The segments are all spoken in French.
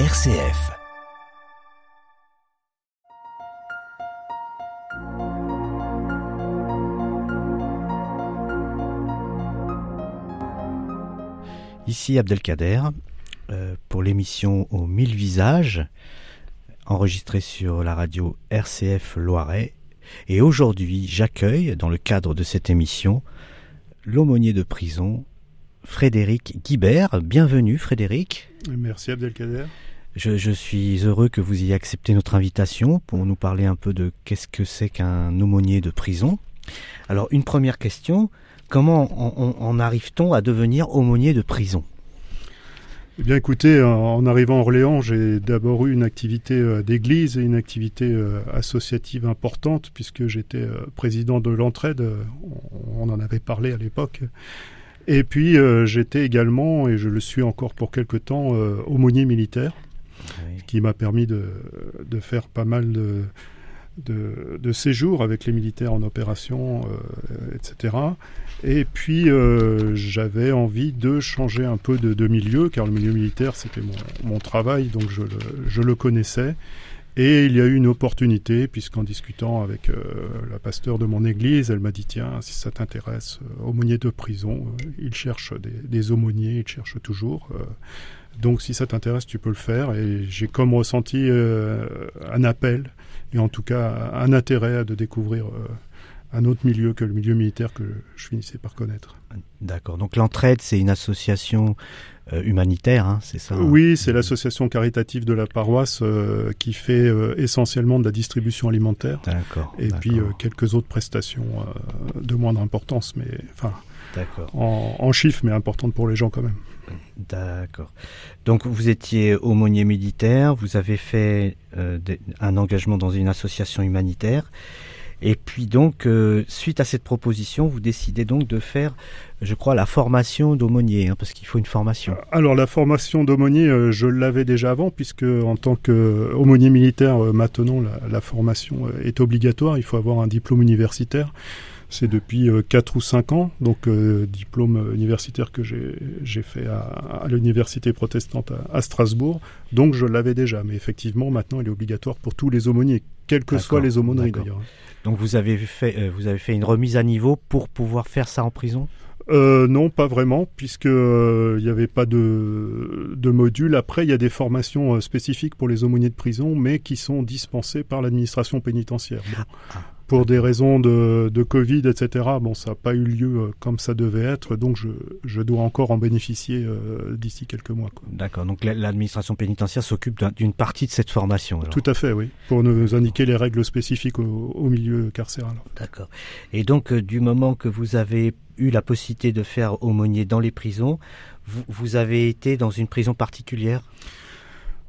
RCF. Ici Abdelkader euh, pour l'émission Aux mille visages, enregistrée sur la radio RCF Loiret. Et aujourd'hui, j'accueille, dans le cadre de cette émission, l'aumônier de prison, Frédéric Guibert. Bienvenue Frédéric. Merci Abdelkader. Je, je, suis heureux que vous ayez accepté notre invitation pour nous parler un peu de qu'est-ce que c'est qu'un aumônier de prison. Alors une première question, comment en, en arrive-t-on à devenir aumônier de prison? Eh bien écoutez, en arrivant à Orléans, j'ai d'abord eu une activité euh, d'église et une activité euh, associative importante puisque j'étais euh, président de l'entraide, on en avait parlé à l'époque. Et puis j'étais également, et je le suis encore pour quelque temps, aumônier militaire, oui. qui m'a permis de, de, faire pas mal de, de, de, séjours avec les militaires en opération, euh, etc. Et puis euh, j'avais envie de changer un peu de, de, milieu, car le milieu militaire c'était mon, mon, travail, donc je le, je le, connaissais. Et il y a eu une opportunité, puisqu'en discutant avec euh, la pasteur de mon église, elle m'a dit tiens, si ça t'intéresse, euh, aumônier de prison, euh, il cherche des, des, aumôniers, il cherche toujours. donc si ça t'intéresse, tu peux le faire. Et j'ai comme ressenti un appel et en tout cas un intérêt de découvrir un autre milieu que le milieu militaire que je finissais par connaître. D'accord. Donc l'entraide, c'est une association euh, humanitaire, hein, c'est ça Oui, c'est l'association caritative de la paroisse euh, qui fait euh, essentiellement de la distribution alimentaire. D'accord. Et puis quelques autres prestations de moindre importance, mais enfin en, en chiffres, mais importantes pour les gens quand même. D'accord. Donc vous étiez aumônier militaire, vous avez fait un engagement dans une association humanitaire. Et puis donc, euh, suite à cette proposition, vous décidez donc de faire, je crois, la formation d'aumônier, hein, parce qu'il faut une formation. Alors la formation d'aumônier, euh, je l'avais déjà avant, puisque en tant qu'aumônier militaire, euh, maintenant la, formation est obligatoire, il faut avoir un diplôme universitaire. C'est depuis euh, 4 ou 5 ans, donc euh, diplôme universitaire que j'ai fait à, à l'université protestante à, à, Strasbourg. Donc je l'avais déjà, mais effectivement maintenant il est obligatoire pour tous les aumôniers, quelles que soient les aumôneries d'ailleurs. Donc vous avez fait euh, vous avez fait une remise à niveau pour pouvoir faire ça en prison? Euh, non, pas vraiment, puisque il euh, n'y avait pas de, de module. Après, il y a des formations euh, spécifiques pour les aumôniers de prison, mais qui sont dispensées par l'administration pénitentiaire. Bon. Ah. Pour des raisons de, de Covid, etc., bon, ça n'a pas eu lieu euh, comme ça devait être, donc je, je dois encore en bénéficier euh, d'ici quelques mois. D'accord, donc l'administration pénitentiaire s'occupe d'une partie de cette formation. Alors. Tout à fait, oui, pour nous indiquer les règles spécifiques au, au milieu carcéral. D'accord. Et donc, euh, du moment que vous avez eu la possibilité de faire aumônier dans les prisons, vous, vous avez été dans une prison particulière?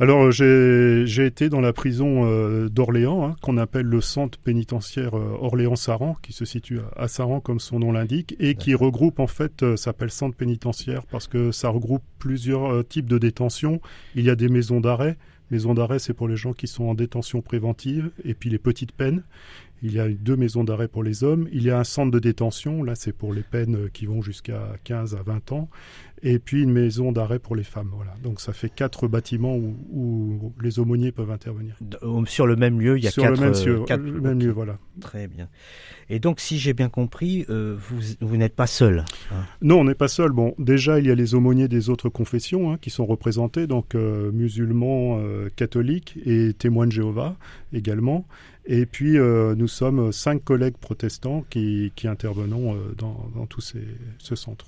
Alors j'ai été dans la prison euh, d'Orléans, hein, qu'on appelle le centre pénitentiaire euh, Orléans-Saran, qui se situe à, à Saran comme son nom l'indique, et qui regroupe en fait, euh, s'appelle centre pénitentiaire parce que ça regroupe plusieurs types de détention. Il y a des maisons d'arrêt. Maisons d'arrêt, c'est pour les gens qui sont en détention préventive, et puis les petites peines. Il y a deux maisons d'arrêt pour les hommes. Il y a un centre de détention, là c'est pour les peines qui vont jusqu'à 15 à 20 ans. Et puis une maison d'arrêt pour les femmes. Voilà. Donc ça fait quatre bâtiments où, où, les aumôniers peuvent intervenir. Sur le même lieu, il y a Sur quatre, le même, lieu, quatre... le même lieu, voilà. Très bien. Et donc, si j'ai bien compris, euh, vous, vous n'êtes pas seul. Hein. Non, on n'est pas seul. Bon, déjà, il y a les aumôniers des autres confessions hein, qui sont représentés, donc euh, musulmans, euh, catholiques et témoins de Jéhovah également. Et puis, euh, nous sommes cinq collègues protestants qui, qui intervenons euh, dans, dans tous ces, ce centre.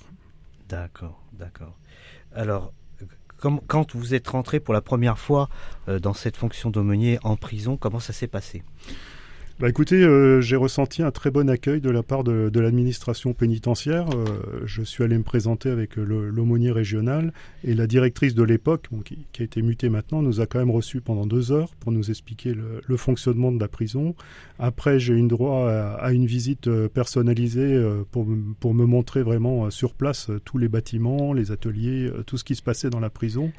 D'accord, d'accord. Alors, quand vous êtes rentré pour la première fois euh, dans cette fonction d'aumônier en prison, comment ça s'est passé? Bah écoutez, euh, j'ai ressenti un très bon accueil de la part de, l'administration pénitentiaire. Euh, je suis allé me présenter avec l'aumônier régional et la directrice de l'époque, qui, a été mutée maintenant, nous a quand même reçus pendant deux heures pour nous expliquer le, fonctionnement de la prison. Après, j'ai eu droit à, une visite euh, personnalisée euh, pour, pour me montrer vraiment euh, sur place tous les bâtiments, les ateliers, tout ce qui se passait dans la prison.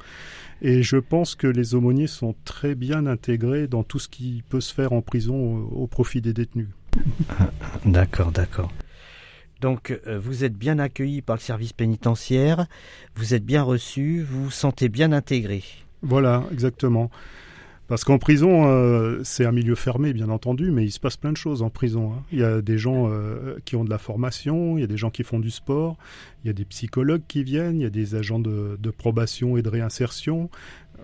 Et je pense que les aumôniers sont très bien intégrés dans tout ce qui peut se faire en prison au, au profit des détenus. D'accord, d'accord. Donc euh, vous êtes bien accueilli par le service pénitentiaire, vous êtes bien reçu, vous vous sentez bien intégré. Voilà, exactement. Parce qu'en prison, euh, c'est un milieu fermé, bien entendu, mais il se passe plein de choses en prison. Hein. Il y a des gens euh, qui ont de la formation, il y a des gens qui font du sport, il y a des psychologues qui viennent, il y a des agents de, probation et de réinsertion.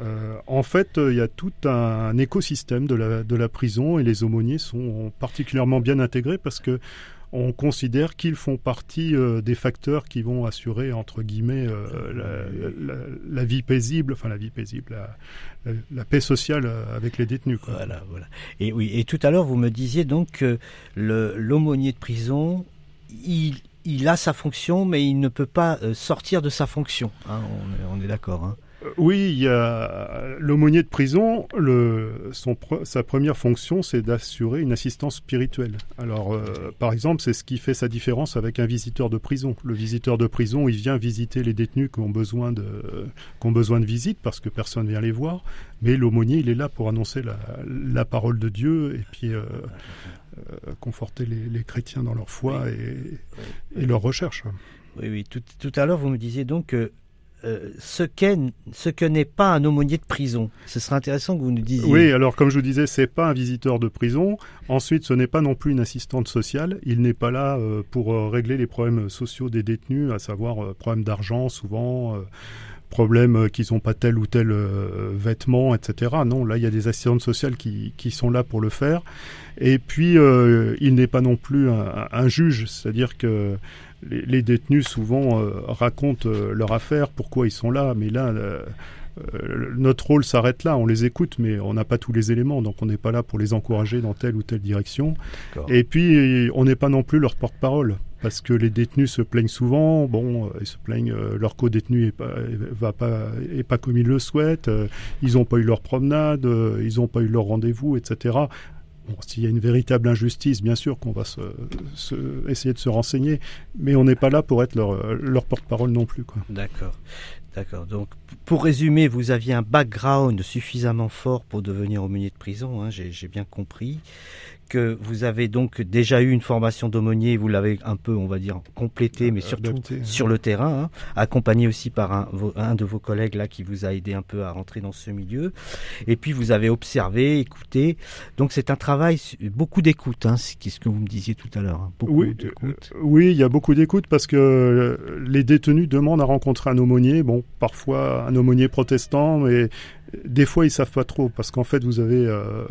Euh, en fait, il y a tout un, écosystème de la, de la prison et les aumôniers sont particulièrement bien intégrés parce que on considère qu'ils font partie euh, des facteurs qui vont assurer, entre guillemets, euh, la, vie paisible, enfin la vie paisible, la, paix sociale euh, avec les détenus. Voilà, voilà. Et oui, et tout à l'heure, vous me disiez donc que l'aumônier de prison, il, a sa fonction, mais il ne peut pas sortir de sa fonction. Hein, on, est, d'accord. Hein. Oui, il y a l'aumônier de prison. Le, son, sa première fonction, c'est d'assurer une assistance spirituelle. Alors, euh, par exemple, c'est ce qui fait sa différence avec un visiteur de prison. Le visiteur de prison, il vient visiter les détenus qui ont besoin de, qui ont besoin de visite parce que personne vient les voir. Mais l'aumônier, il est là pour annoncer la, la parole de Dieu et puis euh, euh, conforter les, les, chrétiens dans leur foi et, et leur recherche. Oui, oui. Tout, tout à l'heure, vous me disiez donc que euh, ce qu'est, ce que n'est pas un aumônier de prison. Ce serait intéressant que vous nous disiez. Oui, alors comme je vous disais, c'est pas un visiteur de prison. Ensuite, ce n'est pas non plus une assistante sociale. Il n'est pas là euh, pour euh, régler les problèmes sociaux des détenus, à savoir problèmes d'argent souvent. problèmes qu'ils n'ont pas tel ou tel vêtement, etc. Non, là, il y a des assistantes sociales qui, sont là pour le faire. Et puis, il n'est pas non plus un juge, c'est-à-dire que les, détenus souvent euh, racontent euh, leur affaire, pourquoi ils sont là, mais là, euh, notre rôle s'arrête là, on les écoute, mais on n'a pas tous les éléments, donc on n'est pas là pour les encourager dans telle ou telle direction. Et puis, on n'est pas non plus leur porte-parole, parce que les détenus se plaignent souvent, bon, ils se plaignent, leur co-détenu est pas, va pas, est pas comme ils le souhaitent, ils n'ont pas eu leur promenade, ils n'ont pas eu leur rendez-vous, etc. S'il y a une véritable injustice, bien sûr qu'on va essayer de se renseigner, mais on n'est pas là pour être leur, leur porte-parole non plus. D'accord. D'accord. Donc, pour résumer, vous aviez un background suffisamment fort pour devenir aumônier de prison, hein, j'ai bien compris que vous avez donc déjà eu une formation d'aumônier, vous l'avez un peu, on va dire, complété, mais surtout sur le terrain, hein, accompagné aussi par un, un, de vos collègues là qui vous a aidé un peu à rentrer dans ce milieu. Et puis vous avez observé, écouté. Donc c'est un travail, beaucoup d'écoute, hein, c'est ce que vous me disiez tout à l'heure. Hein, oui, euh, oui, il y a beaucoup d'écoute parce que euh, les détenus demandent à rencontrer un aumônier. Bon, parfois un aumônier protestant, mais des fois, ils savent pas trop parce qu'en fait, vous avez euh,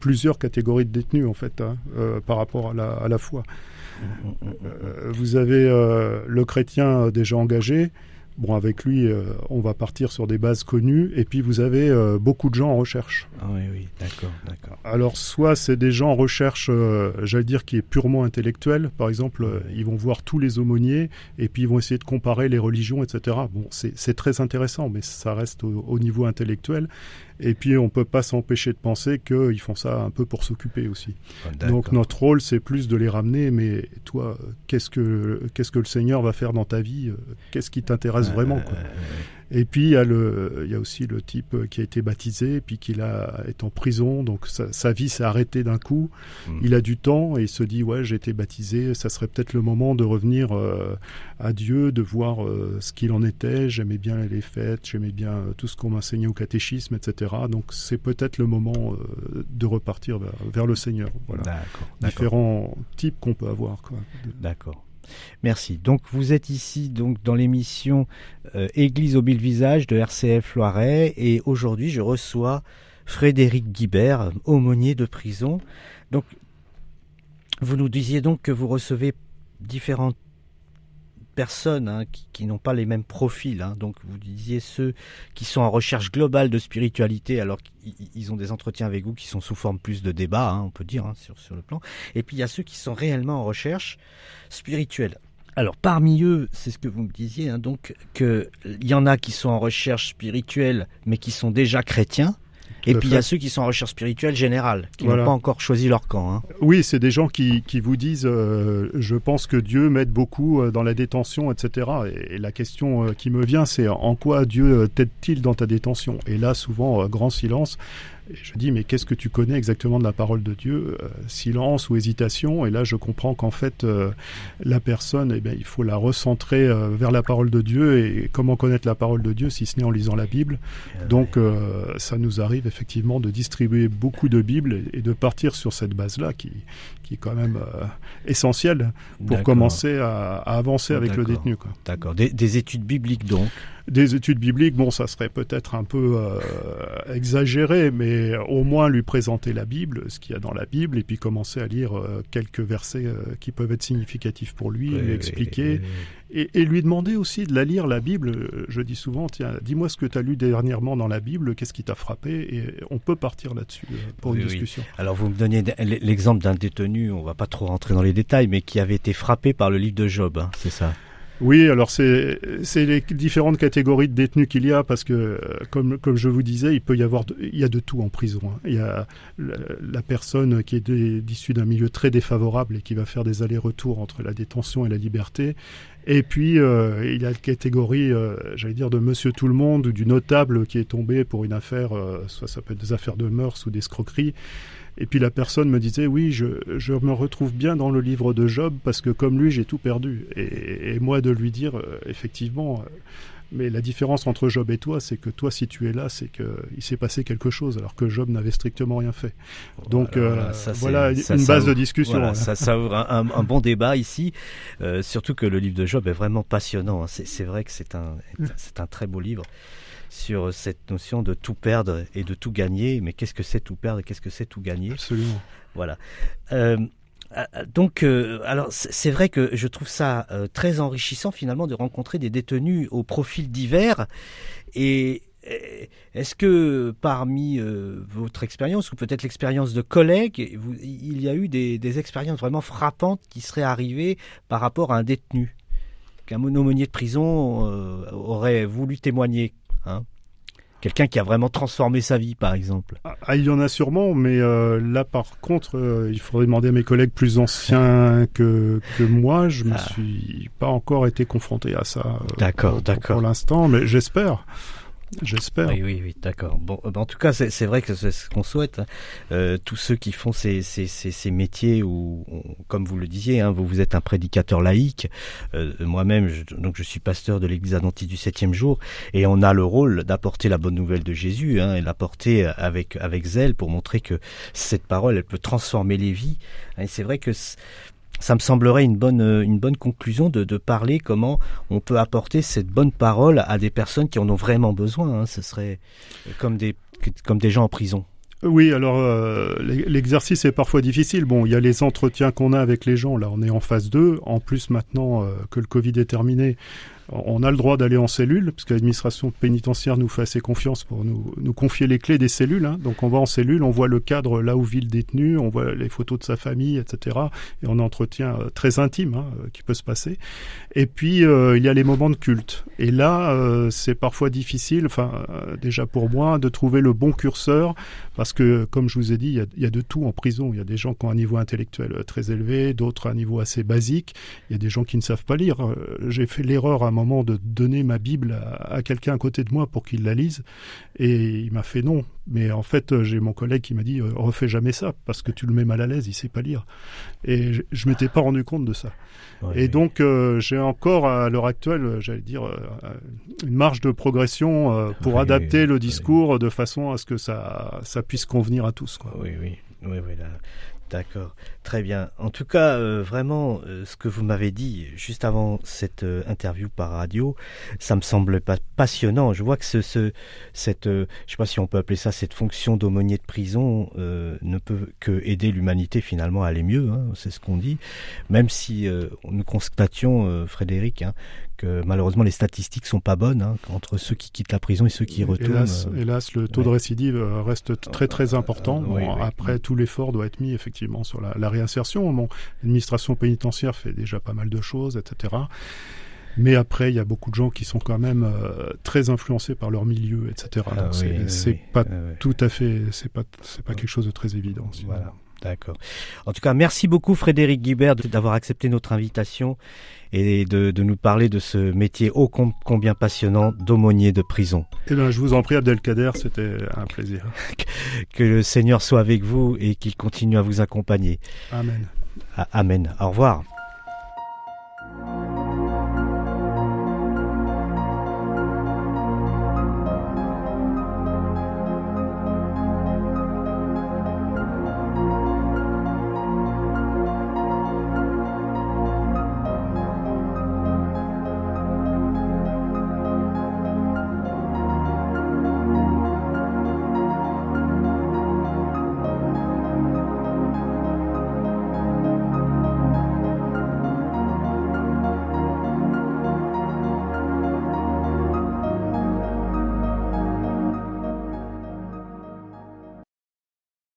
plusieurs catégories de détenus en fait hein, euh, par rapport à la, foi. Euh, vous avez le chrétien déjà engagé, Bon, avec lui, euh, on va partir sur des bases connues. Et puis, vous avez euh, beaucoup de gens en recherche. Ah oui, oui, d'accord, d'accord. Alors, soit c'est des gens en recherche, euh, j'allais dire, qui est purement intellectuel. Par exemple, ils vont voir tous les aumôniers et puis ils vont essayer de comparer les religions, etc. Bon, c'est très intéressant, mais ça reste au niveau intellectuel. Et puis, on ne peut pas s'empêcher de penser qu'ils font ça un peu pour s'occuper aussi. Ah, Donc, notre rôle, c'est plus de les ramener. Mais toi, qu'est-ce que, qu'est-ce que le Seigneur va faire dans ta vie Qu'est-ce qui t'intéresse vraiment quoi. Et puis il y, a le, il y a aussi le type qui a été baptisé, puis qui là, est en prison, donc sa, vie s'est arrêtée d'un coup. Hmm. Il a du temps et il se dit ouais j'ai été baptisé, ça serait peut-être le moment de revenir euh, à Dieu, de voir euh, ce qu'il en était. J'aimais bien les fêtes, j'aimais bien euh, tout ce qu'on m'enseignait au catéchisme, etc. Donc c'est peut-être le moment de repartir vers, vers, le Seigneur. Voilà. Différents types qu'on peut avoir. D'accord. Merci. Donc vous êtes ici donc dans l'émission euh, Église au mille visages de RCF Loiret et aujourd'hui je reçois Frédéric Guibert, aumônier de prison. Donc vous nous disiez donc que vous recevez différentes personnes hein, qui, n'ont pas les mêmes profils. Hein. Donc vous disiez ceux qui sont en recherche globale de spiritualité, alors qu'ils ont des entretiens avec vous qui sont sous forme plus de débat, hein, on peut dire, sur, sur le plan. Et puis il y a ceux qui sont réellement en recherche spirituelle. Alors parmi eux, c'est ce que vous me disiez, donc qu'il y en a qui sont en recherche spirituelle, mais qui sont déjà chrétiens. Et puis il y a ceux qui sont en recherche spirituelle générale, qui n'ont pas encore choisi leur camp. Hein. Oui, c'est des gens qui, qui vous disent euh, Je pense que Dieu m'aide beaucoup euh, dans la détention, etc. Et, la question euh, qui me vient, c'est en quoi Dieu t'aide-t-il dans ta détention? Et là, souvent, grand silence. Et je dis, mais qu'est-ce que tu connais exactement de la parole de Dieu Silence ou hésitation? Et là, je comprends qu'en fait, la personne, eh bien, il faut la recentrer vers la parole de Dieu. Et comment connaître la parole de Dieu si ce n'est en lisant la Bible? Donc, ça nous arrive effectivement de distribuer beaucoup de Bibles et de partir sur cette base-là qui, qui est quand même euh, essentielle pour commencer à, avancer avec le détenu. D'accord. Des, études bibliques donc? Des études bibliques, bon, ça serait peut-être un peu euh, exagéré, mais au moins lui présenter la Bible, ce qu'il y a dans la Bible, et puis commencer à lire euh, quelques versets qui peuvent être significatifs pour lui, lui expliquer, et, lui demander aussi de la lire, la Bible. Je dis souvent, tiens, dis-moi ce que tu as lu dernièrement dans la Bible, qu'est-ce qui t'a frappé, et on peut partir là-dessus pour une discussion. Alors vous me donniez l'exemple d'un détenu on va pas trop rentrer dans les détails, mais qui avait été frappé par le livre de Job, hein, c'est ça? Oui, alors c'est les différentes catégories de détenus qu'il y a parce que euh, comme comme je vous disais, il peut y avoir il y a de tout en prison. Hein. Il y a la, personne qui est issue d'un milieu très défavorable et qui va faire des allers-retours entre la détention et la liberté. Et puis euh, il y a la catégorie, euh, j'allais dire, de Monsieur Tout le Monde ou du notable qui est tombé pour une affaire, soit ça peut être des affaires de mœurs ou d'escroquerie. Et puis la personne me disait, oui, je, je, me retrouve bien dans le livre de Job parce que comme lui, j'ai tout perdu. Et, moi de lui dire, euh, effectivement, euh, mais la différence entre Job et toi, c'est que toi, si tu es là, c'est qu'il s'est passé quelque chose, alors que Job n'avait strictement rien fait. Donc voilà, euh, une base de discussion. ça, ça, ouvre un, un, bon débat ici, surtout que le livre de Job est vraiment passionnant. Hein. C'est vrai que c'est un, c'est un très beau livre sur cette notion de tout perdre et de tout gagner. Mais qu'est-ce que c'est tout perdre et qu'est-ce que c'est tout gagner? Absolument. Voilà. Euh, euh, donc, euh, alors c'est vrai que je trouve ça très enrichissant finalement de rencontrer des détenus au profil divers. Et est-ce que parmi votre expérience ou peut-être l'expérience de collègues, il y a eu des, des, expériences vraiment frappantes qui seraient arrivées par rapport à un détenu? Qu'un monomonier de prison aurait voulu témoigner Hein. Quelqu'un qui a vraiment transformé sa vie, par exemple. Ah, il y en a sûrement, mais euh, là, par contre, euh, il faudrait demander à mes collègues plus anciens que, que moi. Je ne me ah. suis pas encore été confronté à ça. Euh, d'accord, d'accord. Pour l'instant, mais j'espère. J'espère. Oui, oui, oui, d'accord. Bon, en tout cas, c'est vrai que c'est ce qu'on souhaite. Hein. Euh, tous ceux qui font ces, ces, ces, ces métiers où, comme vous le disiez, hein, vous, vous êtes un prédicateur laïque. Euh, Moi-même, je, donc je suis pasteur de l'Église adventiste du septième jour, et on a le rôle d'apporter la bonne nouvelle de Jésus hein, et l'apporter avec avec zèle pour montrer que cette parole, elle peut transformer les vies. Et c'est vrai que ça me semblerait une bonne, euh, une bonne conclusion de, de, parler comment on peut apporter cette bonne parole à des personnes qui en ont vraiment besoin. Hein. Ce serait comme des, comme des gens en prison. Oui, alors euh, l'exercice est parfois difficile. Bon, il y a les entretiens qu'on a avec les gens. Là, on est en phase 2. En plus, maintenant euh, que le Covid est terminé, on a le droit d'aller en cellule, puisque l'administration pénitentiaire nous fait assez confiance pour nous, nous confier les clés des cellules. Hein. Donc on va en cellule, on voit le cadre là où vit le détenu, on voit les photos de sa famille, etc. Et on a un entretien euh, très intime hein, euh, qui peut se passer. Et puis euh, il y a les moments de culte. Et là, c'est parfois difficile, enfin déjà pour moi, de trouver le bon curseur, parce que comme je vous ai dit, il y a, il y a de tout en prison. Il y a des gens qui ont un niveau intellectuel très élevé, d'autres un niveau assez basique. Il y a des gens qui ne savent pas lire. J'ai fait l'erreur à moment de donner ma Bible à, quelqu'un à côté de moi pour qu'il la lise. Et il m'a fait non. Mais en fait, j'ai mon collègue qui m'a dit euh, refais jamais ça parce que tu le mets mal à l'aise, il sait pas lire. Et je, je m'étais pas rendu compte de ça. et donc euh, j'ai encore à l'heure actuelle, j'allais dire, euh, une marge de progression pour adapter le discours de façon à ce que ça, ça puisse convenir à tous. Quoi. Oui, oui, oui, oui D'accord, très bien. En tout cas, euh, vraiment, euh, ce que vous m'avez dit juste avant cette euh, interview par radio, ça me semble pas passionnant. Je vois que ce, ce cette, je sais pas si on peut appeler ça cette fonction d'aumônier de prison, ne peut que aider l'humanité finalement à aller mieux. Hein, c'est ce qu'on dit, même si nous constations, Frédéric, hein, que malheureusement les statistiques sont pas bonnes hein, entre ceux qui quittent la prison et ceux qui y retournent. Hélas, hélas le taux de récidive reste très très important. après, tout l'effort doit être mis effectivement sur la, réinsertion. Bon, l'administration pénitentiaire fait déjà pas mal de choses, etc. Mais après, il y a beaucoup de gens qui sont quand même euh, très influencés par leur milieu, etc. Ah c'est pas ah tout à fait, c'est pas, c'est pas quelque chose de très évident. Voilà. D'accord. En tout cas, merci beaucoup Frédéric Guibert d'avoir accepté notre invitation et de, nous parler de ce métier ô combien passionnant d'aumônier de prison. Eh bien, je vous en prie, Abdelkader, c'était un plaisir. que le Seigneur soit avec vous et qu'il continue à vous accompagner. Amen. Amen. Au revoir.